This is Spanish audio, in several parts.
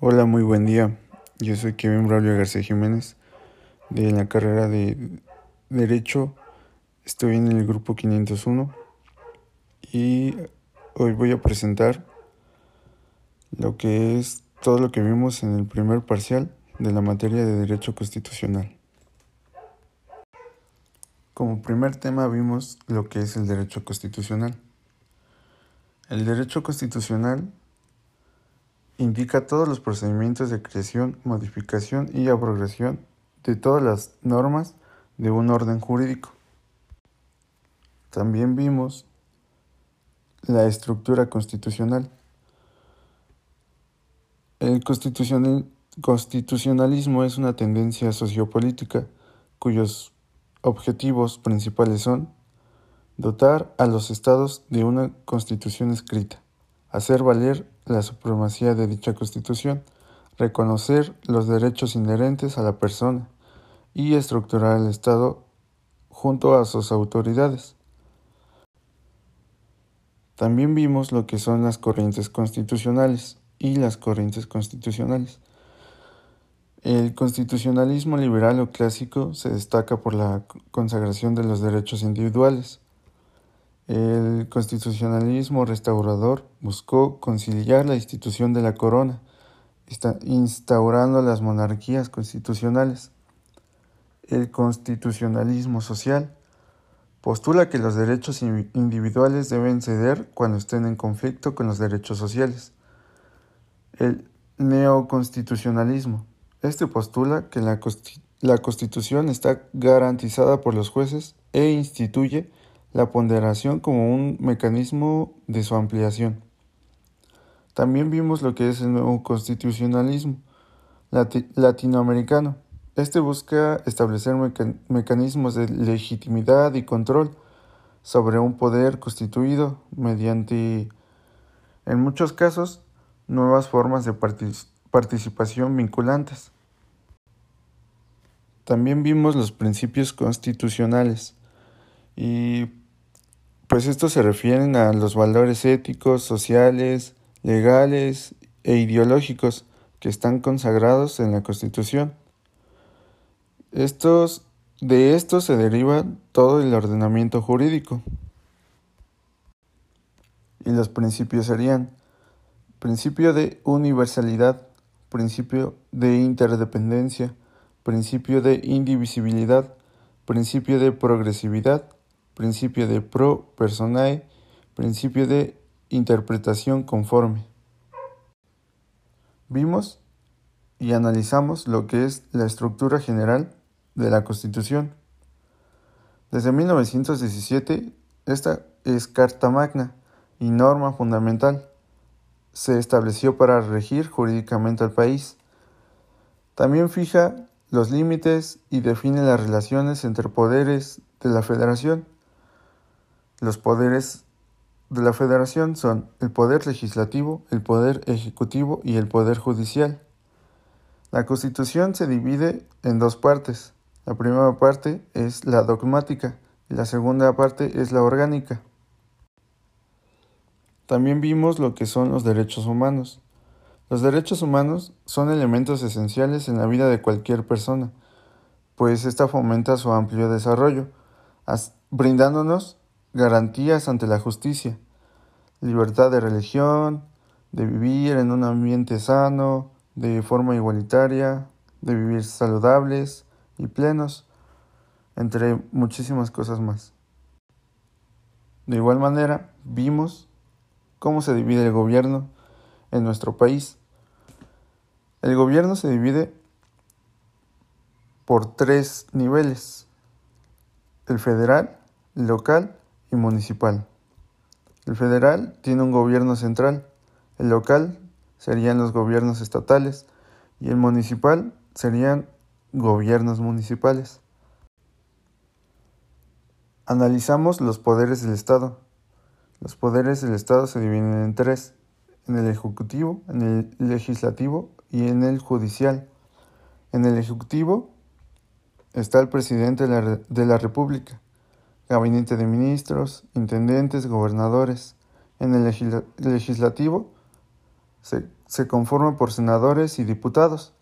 Hola, muy buen día. Yo soy Kevin Braulio García Jiménez de la carrera de Derecho. Estoy en el grupo 501 y hoy voy a presentar lo que es todo lo que vimos en el primer parcial de la materia de Derecho Constitucional. Como primer tema vimos lo que es el derecho constitucional. El derecho constitucional indica todos los procedimientos de creación, modificación y abrogación de todas las normas de un orden jurídico. También vimos la estructura constitucional. El constitucionalismo es una tendencia sociopolítica cuyos objetivos principales son dotar a los estados de una constitución escrita, hacer valer la supremacía de dicha Constitución, reconocer los derechos inherentes a la persona y estructurar el Estado junto a sus autoridades. También vimos lo que son las corrientes constitucionales y las corrientes constitucionales. El constitucionalismo liberal o clásico se destaca por la consagración de los derechos individuales, el constitucionalismo restaurador buscó conciliar la institución de la corona, instaurando las monarquías constitucionales. El constitucionalismo social postula que los derechos individuales deben ceder cuando estén en conflicto con los derechos sociales. El neoconstitucionalismo. Este postula que la, la Constitución está garantizada por los jueces e instituye la ponderación como un mecanismo de su ampliación. También vimos lo que es el nuevo constitucionalismo latinoamericano. Este busca establecer mecanismos de legitimidad y control sobre un poder constituido mediante, en muchos casos, nuevas formas de participación vinculantes. También vimos los principios constitucionales y pues estos se refieren a los valores éticos, sociales, legales e ideológicos que están consagrados en la Constitución. Estos, de estos se deriva todo el ordenamiento jurídico. Y los principios serían principio de universalidad, principio de interdependencia, principio de indivisibilidad, principio de progresividad, principio de pro personae, principio de interpretación conforme. Vimos y analizamos lo que es la estructura general de la Constitución. Desde 1917, esta es Carta Magna y norma fundamental. Se estableció para regir jurídicamente al país. También fija los límites y define las relaciones entre poderes de la Federación los poderes de la Federación son el poder legislativo, el poder ejecutivo y el poder judicial. La Constitución se divide en dos partes. La primera parte es la dogmática y la segunda parte es la orgánica. También vimos lo que son los derechos humanos. Los derechos humanos son elementos esenciales en la vida de cualquier persona, pues ésta fomenta su amplio desarrollo, brindándonos garantías ante la justicia, libertad de religión, de vivir en un ambiente sano, de forma igualitaria, de vivir saludables y plenos, entre muchísimas cosas más. De igual manera, vimos cómo se divide el gobierno en nuestro país. El gobierno se divide por tres niveles, el federal, local y municipal. El federal tiene un gobierno central, el local serían los gobiernos estatales y el municipal serían gobiernos municipales. Analizamos los poderes del Estado. Los poderes del Estado se dividen en tres, en el Ejecutivo, en el Legislativo y en el Judicial. En el Ejecutivo está el presidente de la, de la República, gabinete de ministros, intendentes, gobernadores. En el legislativo se, conforma por senadores y diputados,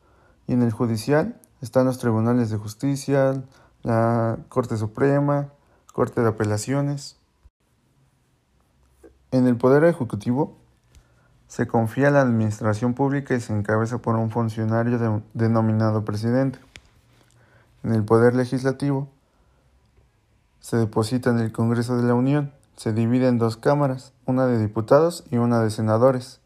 y en el judicial están los tribunales de justicia, la Corte Suprema, Corte de Apelaciones. En el Poder Ejecutivo se confía la administración pública y se encabeza por un funcionario denominado presidente. En el Poder Legislativo se deposita en el Congreso de la Unión. Se divide en dos cámaras, una de diputados y una de senadores.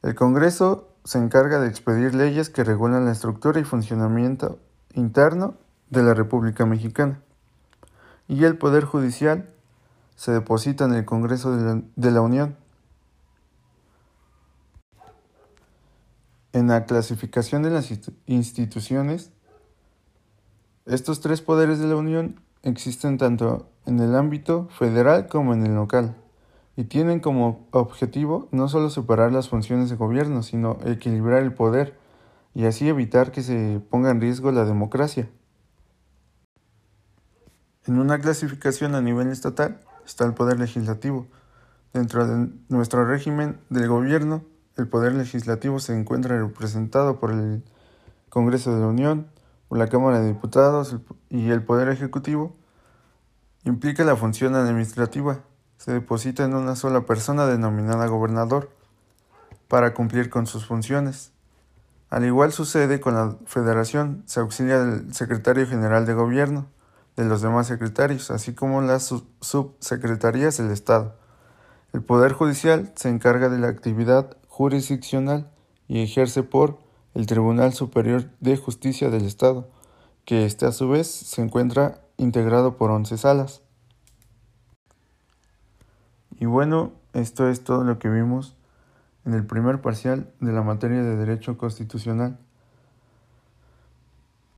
El Congreso se encarga de expedir leyes que regulan la estructura y funcionamiento interno de la República Mexicana. Y el Poder Judicial se deposita en el Congreso de la, de la Unión. En la clasificación de las instituciones, estos tres poderes de la Unión existen tanto en el ámbito federal como en el local y tienen como objetivo no solo separar las funciones de gobierno, sino equilibrar el poder y así evitar que se ponga en riesgo la democracia. En una clasificación a nivel estatal está el poder legislativo. Dentro de nuestro régimen del gobierno, el poder legislativo se encuentra representado por el Congreso de la Unión, la Cámara de Diputados y el Poder Ejecutivo implica la función administrativa. Se deposita en una sola persona denominada gobernador para cumplir con sus funciones. Al igual sucede con la federación, se auxilia del secretario general de gobierno, de los demás secretarios, así como las subsecretarías del Estado. El Poder Judicial se encarga de la actividad jurisdiccional y ejerce por el Tribunal Superior de Justicia del Estado, que este a su vez se encuentra integrado por 11 salas. Y bueno, esto es todo lo que vimos en el primer parcial de la materia de Derecho Constitucional.